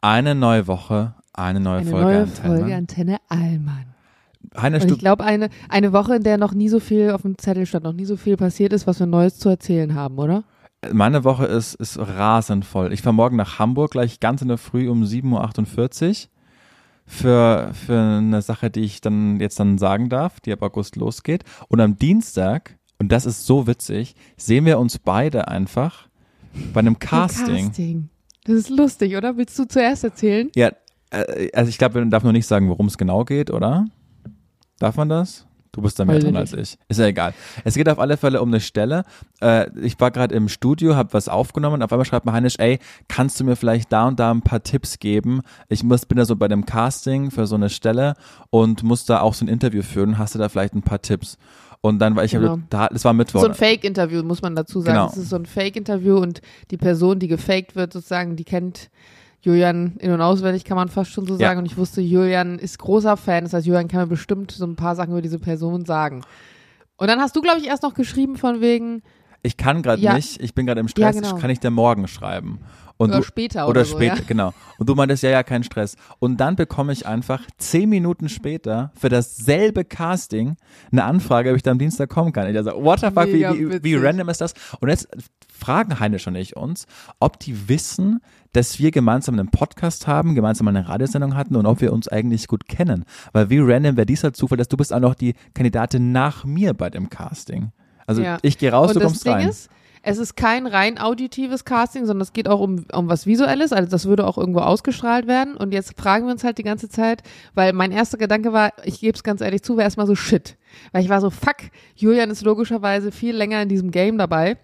Eine neue Woche, eine neue Eine Folge neue Antenne. Folge Antenne Allmann. Heine, Und ich glaube, eine, eine Woche, in der noch nie so viel auf dem Zettel stand, noch nie so viel passiert ist, was wir Neues zu erzählen haben, oder? meine Woche ist, ist rasend voll. Ich fahre morgen nach Hamburg, gleich ganz in der Früh um 7.48 Uhr für, für eine Sache, die ich dann jetzt dann sagen darf, die ab August losgeht. Und am Dienstag, und das ist so witzig, sehen wir uns beide einfach bei einem Casting. Casting. Das ist lustig, oder? Willst du zuerst erzählen? Ja, äh, also ich glaube, man darf nur nicht sagen, worum es genau geht, oder? Darf man das? Du bist da mehr drin als ich. Ist ja egal. Es geht auf alle Fälle um eine Stelle. Äh, ich war gerade im Studio, habe was aufgenommen. Auf einmal schreibt mir Heinisch, ey, kannst du mir vielleicht da und da ein paar Tipps geben? Ich muss, bin da so bei dem Casting für so eine Stelle und muss da auch so ein Interview führen. Hast du da vielleicht ein paar Tipps? Und dann war ich, Genau. da, das war Mittwoch. So ein Fake-Interview, muss man dazu sagen. Genau. Es ist so ein Fake-Interview und die Person, die gefaked wird, sozusagen, die kennt Julian in- und auswendig, kann man fast schon so Ja. sagen. Und ich wusste, Julian ist großer Fan. Das heißt, Julian kann mir bestimmt so ein paar Sachen über diese Person sagen. Und dann hast du, glaube ich, erst noch geschrieben von wegen, ich kann gerade Ja. nicht, ich bin gerade im Stress, Ja, genau. kann ich dir morgen schreiben. Und oder du, später Oder oder, so, später, ja? genau. Und du meintest, ja, ja, kein Stress. Und dann bekomme ich einfach zehn Minuten später für dasselbe Casting eine Anfrage, ob ich da am Dienstag kommen kann. Ich dachte, so, what the fuck, wie, wie, wie random ist das? Und jetzt fragen Heinisch und ich uns, ob die wissen, dass wir gemeinsam einen Podcast haben, gemeinsam eine Radiosendung hatten und ob wir uns eigentlich gut kennen. Weil wie random wäre dieser Zufall, dass du bist auch noch die Kandidatin nach mir bei dem Casting. Also Ja. ich gehe raus, und du kommst Ding rein. ist, es ist kein rein auditives Casting, sondern es geht auch um, um was Visuelles. Also das würde auch irgendwo ausgestrahlt werden. Und jetzt fragen wir uns halt die ganze Zeit, weil mein erster Gedanke war, ich gebe es ganz ehrlich zu, war erstmal so shit. Weil ich war so, fuck, Julian ist logischerweise viel länger in diesem Game dabei.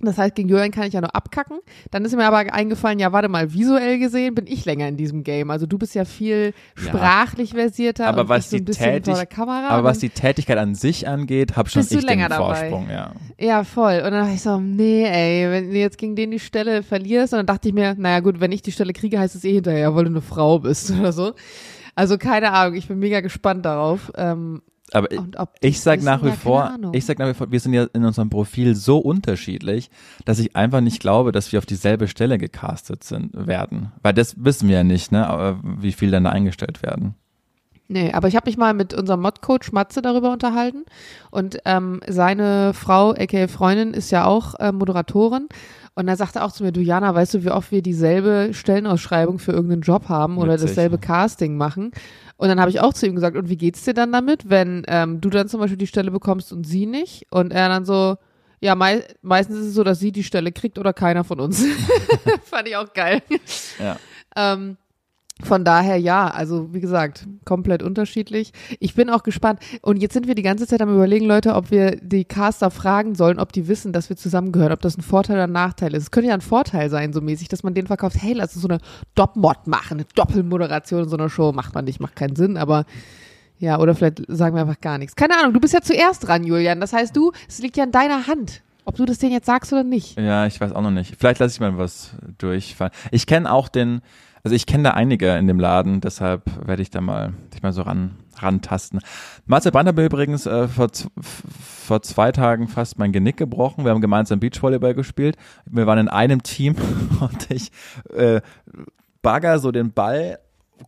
Das heißt, gegen Julian kann ich ja nur abkacken. Dann ist mir aber eingefallen, ja, warte mal, visuell gesehen bin ich länger in diesem Game. Also du bist ja viel Ja. sprachlich versierter Aber was so ein die bisschen Tätig- vor der Kamera. Aber was die Tätigkeit an sich angeht, habe schon ich den länger dabei? Vorsprung, ja. Ja, voll. Und dann dachte ich so, nee, ey, wenn du jetzt gegen den die Stelle verlierst, und dann dachte ich mir, naja gut, wenn ich die Stelle kriege, heißt es eh hinterher, weil du eine Frau bist oder so. Also keine Ahnung, ich bin mega gespannt darauf. Ähm, Aber ich, sag nach wie ja, vor, ich sag nach wie vor, wir sind ja in unserem Profil so unterschiedlich, dass ich einfach nicht glaube, dass wir auf dieselbe Stelle gecastet sind, werden. Weil das wissen wir ja nicht, ne, aber wie viel dann da eingestellt werden. Nee, aber ich habe mich mal mit unserem Mod-Coach Matze darüber unterhalten und ähm, seine Frau, aka Freundin, ist ja auch äh, Moderatorin und er sagte auch zu mir, du Jana, weißt du, wie oft wir dieselbe Stellenausschreibung für irgendeinen Job haben oder Witzig. dasselbe Casting machen? Und dann habe ich auch zu ihm gesagt, und wie geht's dir dann damit, wenn ähm, du dann zum Beispiel die Stelle bekommst und sie nicht? Und er dann so, ja, mei meistens ist es so, dass sie die Stelle kriegt oder keiner von uns. Fand ich auch geil. Ja. Ähm, von daher ja, also wie gesagt, komplett unterschiedlich. Ich bin auch gespannt. Und jetzt sind wir die ganze Zeit am überlegen, Leute, ob wir die Caster fragen sollen, ob die wissen, dass wir zusammengehören, ob das ein Vorteil oder ein Nachteil ist. Es könnte ja ein Vorteil sein, so mäßig, dass man denen verkauft, hey, lass uns so eine Doppmod machen, eine Doppelmoderation in so einer Show. Macht man nicht, macht keinen Sinn, aber ja, oder vielleicht sagen wir einfach gar nichts. Keine Ahnung, du bist ja zuerst dran, Julian. Das heißt, du, es liegt ja in deiner Hand, ob du das denen jetzt sagst oder nicht. Ja, ich weiß auch noch nicht. Vielleicht lasse ich mal was durchfallen. Ich kenne auch den, also ich kenne da einige in dem Laden, deshalb werde ich da mal, dich mal so ran, rantasten. Marcel Brandt hat übrigens äh, vor, vor zwei Tagen fast mein Genick gebrochen. Wir haben gemeinsam Beachvolleyball gespielt. Wir waren in einem Team und ich äh, bagger so den Ball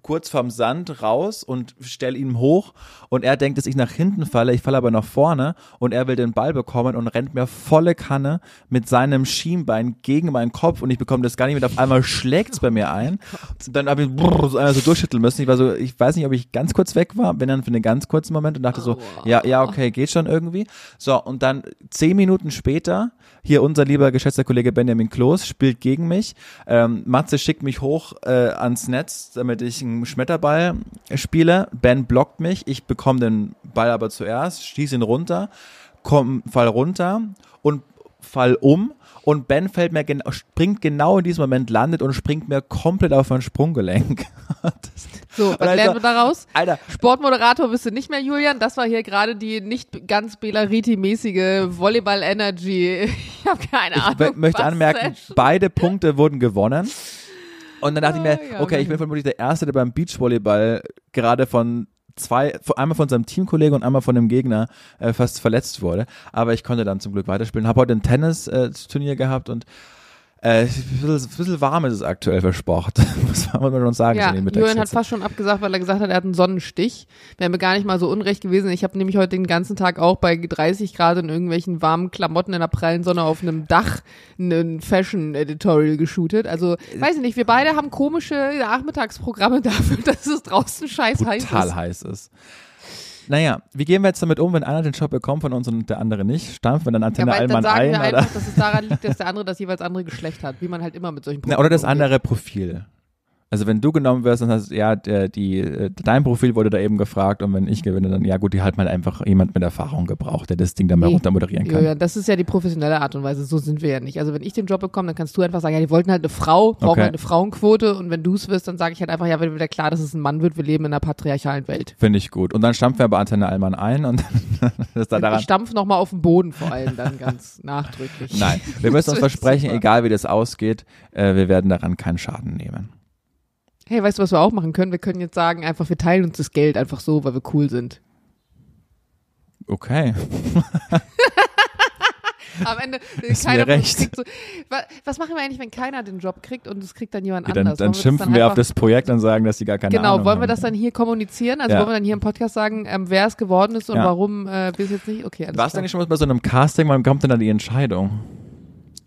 kurz vom Sand raus und stell ihn hoch und er denkt, dass ich nach hinten falle, ich falle aber nach vorne und er will den Ball bekommen und rennt mir volle Kanne mit seinem Schienbein gegen meinen Kopf und ich bekomme das gar nicht mit, auf einmal schlägt's bei mir ein. Dann habe ich brrr, so einmal so durchschütteln müssen. Ich war so, ich weiß nicht, ob ich ganz kurz weg war, bin dann für einen ganz kurzen Moment und dachte so, ja, ja, okay, geht schon irgendwie. So, und dann zehn Minuten später, hier unser lieber geschätzter Kollege Benjamin Kloß spielt gegen mich. Ähm, Matze schickt mich hoch äh, ans Netz, damit ich einen Schmetterball spiele. Ben blockt mich, ich bekomme den Ball aber zuerst, schieße ihn runter, komm, fall runter und fall um und Ben fällt mir gen springt genau in diesem Moment, landet und springt mir komplett auf mein Sprunggelenk. Das- So, was lernen wir daraus? Alter, Sportmoderator bist du nicht mehr, Julian. Das war hier gerade die nicht ganz Belariti-mäßige Volleyball-Energy. Ich habe keine ich Ahnung. mö- möchte anmerken, beide Punkte wurden gewonnen. Und dann dachte ich mir, Ah, ja, okay, ich bin okay. vermutlich der Erste, der beim Beachvolleyball gerade von zwei, einmal von seinem Teamkollegen und einmal von dem Gegner äh, fast verletzt wurde. Aber ich konnte dann zum Glück weiterspielen. Habe heute ein Tennis-Turnier gehabt und Äh, ein bisschen, bisschen warm ist es aktuell für Sport, muss man schon sagen. Ja, Julian hat fast schon abgesagt, weil er gesagt hat, er hat einen Sonnenstich. Wäre mir gar nicht mal so unrecht gewesen. Ich habe nämlich heute den ganzen Tag auch bei 30 Grad in irgendwelchen warmen Klamotten in der prallen Sonne auf einem Dach ein Fashion-Editorial geshootet. Also, weiß ich nicht, wir beide haben komische Nachmittagsprogramme dafür, dass es draußen scheiß heiß ist. heiß ist. Naja, wie gehen wir jetzt damit um, wenn einer den Job bekommt von uns und der andere nicht? Stampfen wir dann Ja, Antenne dann Allmann sagen ein? wir einfach, dass es daran liegt, dass der andere das jeweils andere Geschlecht hat, wie man halt immer mit solchen Na, oder das Problemen umgeht. andere Profil. Also wenn du genommen wirst, dann hast ja, der, die, äh, dein Profil wurde da eben gefragt und wenn ich gewinne, dann ja gut, die hat mal einfach jemand mit Erfahrung gebraucht, der das Ding dann mal Nee. runter moderieren kann. Julian, das ist ja die professionelle Art und Weise. So sind wir ja nicht. Also wenn ich den Job bekomme, dann kannst du einfach sagen, ja, die wollten halt eine Frau, brauchen Okay. halt eine Frauenquote. Und wenn du es wirst, dann sage ich halt einfach, ja, wenn wieder klar, dass es ein Mann wird, wir leben in einer patriarchalen Welt. Finde ich gut. Und dann stampfen wir bei Antenne Allmann ein und das ist dann daran. Ich stampf nochmal auf den Boden vor allem dann ganz nachdrücklich. Nein, wir müssen uns wird versprechen, super. egal wie das ausgeht, äh, wir werden daran keinen Schaden nehmen. Hey, weißt du, was wir auch machen können? Wir können jetzt sagen, einfach, wir teilen uns das Geld einfach so, weil wir cool sind. Okay. Am Ende, Ist keiner recht. kriegt so, wa- was machen wir eigentlich, wenn keiner den Job kriegt und es kriegt dann jemand Ja, dann anders? dann schimpfen dann wir auf das Projekt und sagen, dass die gar keine Genau, Ahnung wollen wir das dann hier kommunizieren? Also Ja. wollen wir dann hier im Podcast sagen, ähm, wer es geworden ist und Ja. warum äh, wir es jetzt nicht? Okay, alles Warst du eigentlich schon mal bei so einem Casting? Wann kommt denn da die Entscheidung?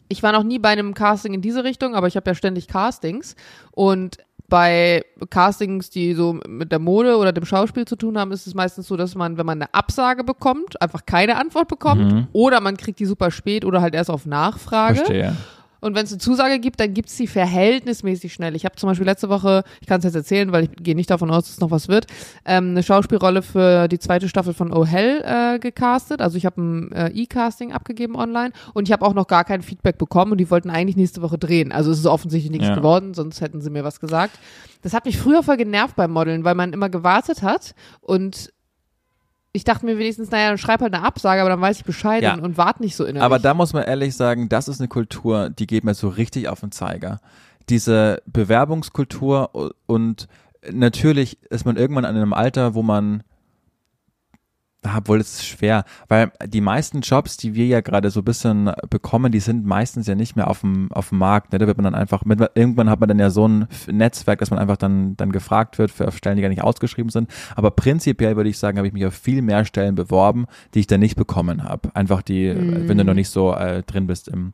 Ich war noch nie bei einem Casting in diese Richtung, aber ich habe ja ständig Castings und bei Castings, die so mit der Mode oder dem Schauspiel zu tun haben, ist es meistens so, dass man, wenn man eine Absage bekommt, einfach keine Antwort bekommt Mhm. oder man kriegt die super spät oder halt erst auf Nachfrage. Verstehe. Und wenn es eine Zusage gibt, dann gibt's die verhältnismäßig schnell. Ich habe zum Beispiel letzte Woche, ich kann es jetzt erzählen, weil ich gehe nicht davon aus, dass es noch was wird, ähm, eine Schauspielrolle für die zweite Staffel von Oh Hell äh, gecastet. Also ich habe ein äh, E-Casting abgegeben online und ich habe auch noch gar kein Feedback bekommen und die wollten eigentlich nächste Woche drehen. Also es ist offensichtlich nichts Ja. geworden, sonst hätten sie mir was gesagt. Das hat mich früher voll genervt beim Modeln, weil man immer gewartet hat und ich dachte mir wenigstens, naja, dann schreib halt eine Absage, aber dann weiß ich Bescheid Ja. und, und warte nicht so innerlich. Aber da muss man ehrlich sagen, das ist eine Kultur, die geht mir so richtig auf den Zeiger. Diese Bewerbungskultur und natürlich ist man irgendwann an einem Alter, wo man Ah, Obwohl, es ist schwer, weil die meisten Jobs, die wir ja gerade so ein bisschen bekommen, die sind meistens ja nicht mehr auf dem, auf dem Markt. Ne? Da wird man dann einfach, mit, irgendwann hat man dann ja so ein Netzwerk, dass man einfach dann, dann gefragt wird für Stellen, die gar nicht ausgeschrieben sind. Aber prinzipiell würde ich sagen, habe ich mich auf viel mehr Stellen beworben, die ich dann nicht bekommen habe. Einfach die, äh, wenn du noch nicht so äh, drin bist im,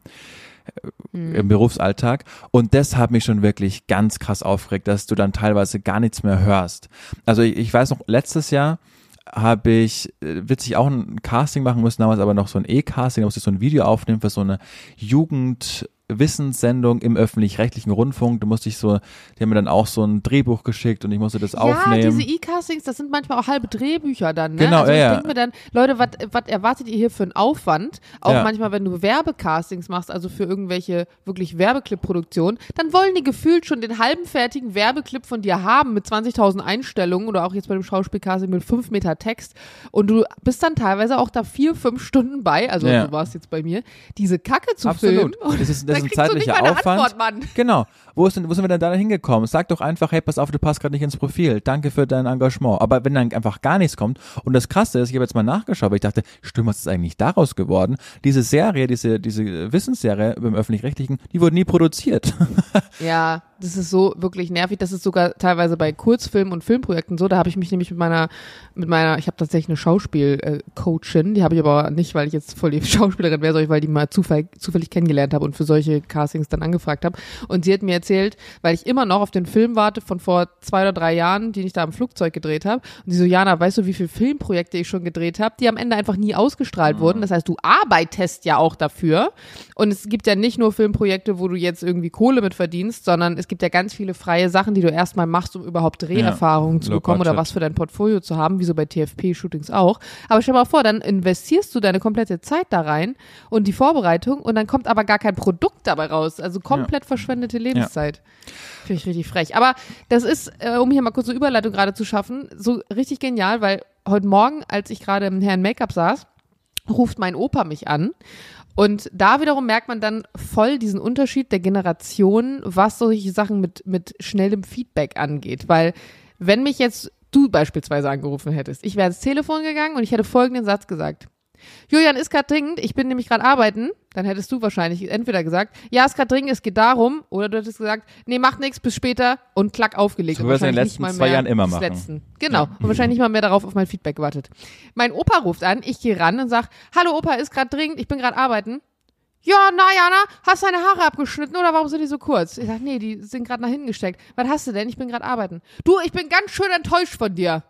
im Berufsalltag. Und das hat mich schon wirklich ganz krass aufgeregt, dass du dann teilweise gar nichts mehr hörst. Also ich, ich weiß noch, letztes Jahr habe ich äh, witzig auch ein Casting machen müssen, damals aber noch so ein E-Casting, da musste ich so ein Video aufnehmen für so eine Jugendwissenssendung im öffentlich-rechtlichen Rundfunk. Da musste ich so, die haben mir dann auch so ein Drehbuch geschickt und ich musste das Ja, aufnehmen. diese E-Castings, das sind manchmal auch halbe Drehbücher dann, ne? Genau, also ich ja, ja. denke mir dann, Leute, was erwartet ihr hier für einen Aufwand? Auch Ja. manchmal, wenn du Werbecastings machst, also für irgendwelche wirklich Werbeclip-Produktionen, dann wollen die gefühlt schon den halben fertigen Werbeclip von dir haben mit 20.000 Einstellungen oder auch jetzt bei dem Schauspielcasting mit 5 Meter Text und du bist dann teilweise auch da vier, fünf Stunden bei, also Ja. so war es jetzt bei mir, diese Kacke zu Absolut. filmen. Und Das ist, ein zeitlicher Aufwand. Antwort, Mann. Genau. Wo, ist denn, wo sind wir denn da hingekommen? Sag doch einfach, hey, pass auf, du passt gerade nicht ins Profil. Danke für dein Engagement. Aber wenn dann einfach gar nichts kommt und das Krasse ist, ich habe jetzt mal nachgeschaut, weil ich dachte, stimmt, was ist eigentlich daraus geworden? Diese Serie, diese, diese Wissensserie beim Öffentlich-Rechtlichen, die wurde nie produziert. Ja, das ist so wirklich nervig. Das ist sogar teilweise bei Kurzfilmen und Filmprojekten so. Da habe ich mich nämlich mit meiner, mit meiner, ich habe tatsächlich eine Schauspiel-Coachin, die habe ich aber nicht, weil ich jetzt voll die Schauspielerin wäre, sondern weil ich die mal zufall, zufällig kennengelernt habe und für solche Castings dann angefragt habe. Und sie hat mir erzählt, weil ich immer noch auf den Film warte von vor zwei oder drei Jahren, den ich da im Flugzeug gedreht habe. Und sie so, Jana, weißt du, wie viele Filmprojekte ich schon gedreht habe, die am Ende einfach nie ausgestrahlt wurden. Das heißt, du arbeitest ja auch dafür. Und es gibt ja nicht nur Filmprojekte, wo du jetzt irgendwie Kohle mit verdienst, sondern es gibt ja ganz viele freie Sachen, die du erstmal machst, um überhaupt Dreherfahrungen zu Low bekommen oder was für dein Portfolio zu haben, wie so bei TFP-Shootings auch. Aber stell dir mal vor, dann investierst du deine komplette Zeit da rein und die Vorbereitung und dann kommt aber gar kein Produkt dabei raus. Also komplett verschwendete Lebenszeit. Finde ich richtig frech. Aber das ist, äh, um hier mal kurz eine Überleitung gerade zu schaffen, so richtig genial, weil heute Morgen, als ich gerade im Herrn Make-up saß, ruft mein Opa mich an. Und da wiederum merkt man dann voll diesen Unterschied der Generation, was solche Sachen mit, mit schnellem Feedback angeht. Weil wenn mich jetzt du beispielsweise angerufen hättest, ich wäre ins Telefon gegangen und ich hätte folgenden Satz gesagt. Julian ist gerade dringend, ich bin nämlich gerade arbeiten. Dann hättest du wahrscheinlich entweder gesagt, ja, ist gerade dringend, es geht darum. Oder du hättest gesagt, nee, macht nichts, bis später und klack aufgelegt. So wirst du in den letzten zwei Jahren immer machen. Letzten. Genau. Und wahrscheinlich nicht mal mehr darauf auf mein Feedback gewartet. Mein Opa ruft an, ich gehe ran und sag, hallo Opa, ist gerade dringend, ich bin gerade arbeiten. Ja, na Jana, hast deine Haare abgeschnitten oder warum sind die so kurz? Ich sag, nee, die sind gerade nach hinten gesteckt. Was hast du denn? Ich bin gerade arbeiten. Du, ich bin ganz schön enttäuscht von dir.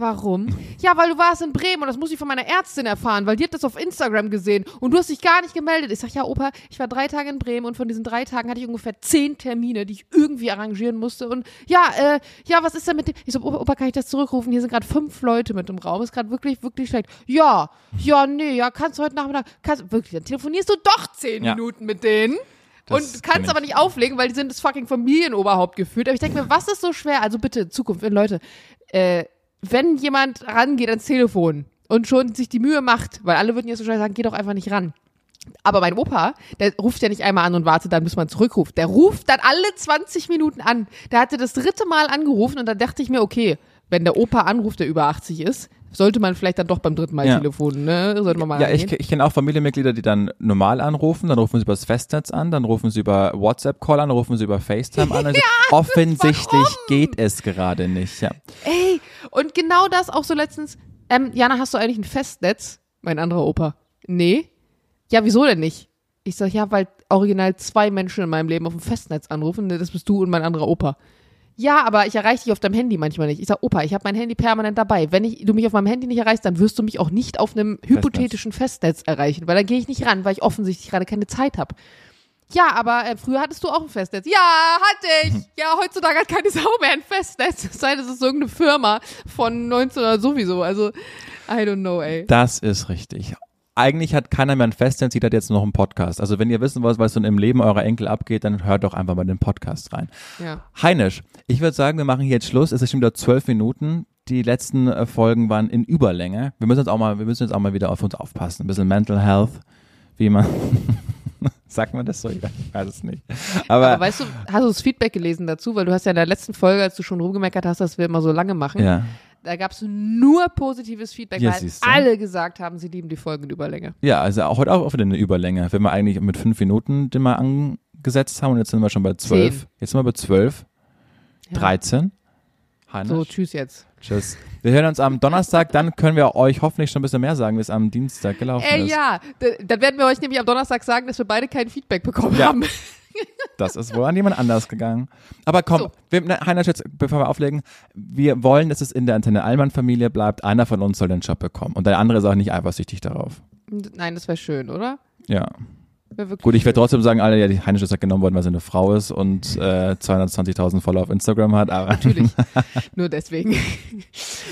Warum? Ja, weil du warst in Bremen und das muss ich von meiner Ärztin erfahren, weil die hat das auf Instagram gesehen und du hast dich gar nicht gemeldet. Ich sag, ja, Opa, ich war drei Tage in Bremen und von diesen drei Tagen hatte ich ungefähr zehn Termine, die ich irgendwie arrangieren musste. Und ja, äh, ja, was ist denn mit dem? Ich so, Opa, Opa, kann ich das zurückrufen? Hier sind gerade fünf Leute mit im Raum. Ist gerade wirklich, wirklich schlecht. Ja, ja, nee, ja, kannst du heute Nachmittag, kannst wirklich, dann telefonierst du doch zehn Ja. Minuten mit denen. Das und kannst aber nicht auflegen, weil die sind das fucking Familienoberhaupt geführt. Aber ich denke mir, was ist so schwer? Also bitte, Zukunft, wenn Leute, äh, wenn jemand rangeht ans Telefon und schon sich die Mühe macht, weil alle würden jetzt wahrscheinlich sagen, geh doch einfach nicht ran. Aber mein Opa, der ruft ja nicht einmal an und wartet dann, bis man zurückruft. Der ruft dann alle 20 Minuten an. Der hatte das dritte Mal angerufen und dann dachte ich mir, okay, wenn der Opa anruft, der über 80 ist, sollte man vielleicht dann doch beim dritten Mal Ja. telefonen, ne? Sollte man mal Ja, ich, rangehen. ich kenne auch Familienmitglieder, die dann normal anrufen, dann rufen sie über das Festnetz an, dann rufen sie über WhatsApp-Call an, dann rufen sie über FaceTime an. Also offensichtlich geht es gerade nicht. Ja. Ey, und genau das auch so letztens. Ähm, Jana, hast du eigentlich ein Festnetz? Mein anderer Opa. Nee. Ja, wieso denn nicht? Ich sag, ja, weil original zwei Menschen in meinem Leben auf dem Festnetz anrufen. Ne, Das bist du und mein anderer Opa. Ja, aber ich erreiche dich auf deinem Handy manchmal nicht. Ich sag, Opa, ich habe mein Handy permanent dabei. Wenn ich, du mich auf meinem Handy nicht erreichst, dann wirst du mich auch nicht auf einem hypothetischen Festnetz erreichen, weil dann gehe ich nicht ran, weil ich offensichtlich gerade keine Zeit habe. Ja, aber äh, früher hattest du auch ein Festnetz. Ja, hatte ich. Ja, heutzutage hat keine Sau mehr ein Festnetz. Es sei denn, es ist irgendeine Firma von 19 oder sowieso. Also, I don't know, ey. Das ist richtig. Eigentlich hat keiner mehr ein Festnetz, jeder hat jetzt noch einen Podcast. Also wenn ihr wissen wollt, was so im Leben eurer Enkel abgeht, dann hört doch einfach mal den Podcast rein. Ja. Heinisch, ich würde sagen, wir machen hier jetzt Schluss. Es ist schon wieder zwölf Minuten. Die letzten äh, Folgen waren in Überlänge. Wir müssen jetzt auch mal, wir müssen jetzt auch mal wieder auf uns aufpassen. Ein bisschen Mental Health, wie man, sagt man das so? Ich weiß es nicht. Aber, Aber weißt du, hast du das Feedback gelesen dazu? Weil du hast ja in der letzten Folge, als du schon rumgemeckert hast, dass wir immer so lange machen, ja, da gab es nur positives Feedback, Ja, weil alle gesagt haben, sie lieben die Folgen in Überlänge. ja, also auch heute auch wieder eine Überlänge. Wenn wir eigentlich mit fünf Minuten den mal angesetzt haben und jetzt sind wir schon bei zwölf. Zehn. Jetzt sind wir bei zwölf, Ja. 13. Heinisch. So, tschüss jetzt. Tschüss. Wir hören uns am Donnerstag, dann können wir euch hoffentlich schon ein bisschen mehr sagen, wie es am Dienstag gelaufen Ey, ist. ja, dann werden wir euch nämlich am Donnerstag sagen, dass wir beide kein Feedback bekommen Ja. haben. Das ist wohl an jemand anders gegangen. Aber komm, So. wir, ne, Heiner, jetzt, bevor wir auflegen, wir wollen, dass es in der Antenne Allmann-Familie bleibt. Einer von uns soll den Job bekommen. Und der andere ist auch nicht eifersüchtig darauf. Nein, das wäre schön, oder? Ja. Gut, ich werde trotzdem sagen, alle, ja, die Heinisch ist ja genommen worden, weil sie eine Frau ist und äh, 220.000 Follower auf Instagram hat. Aber Natürlich. Nur deswegen.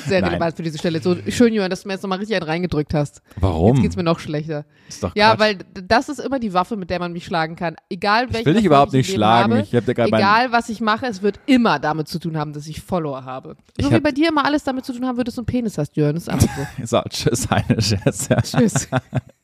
Sehr Nein. relevant für diese Stelle. So schön, Johann, dass du mir jetzt nochmal richtig einen reingedrückt hast. warum? Jetzt geht's mir noch schlechter. ist doch Ja, Quatsch. weil das ist immer die Waffe, mit der man mich schlagen kann. Egal welche ich will dich überhaupt ich nicht schlagen. Habe, ich hab dir egal was ich mache, es wird immer damit zu tun haben, dass ich Follower habe. Ich So wie hab- bei dir immer alles damit zu tun haben wird, dass du einen Penis hast, Jörn. Das ist einfach so. so, tschüss. Jetzt, ja. Tschüss.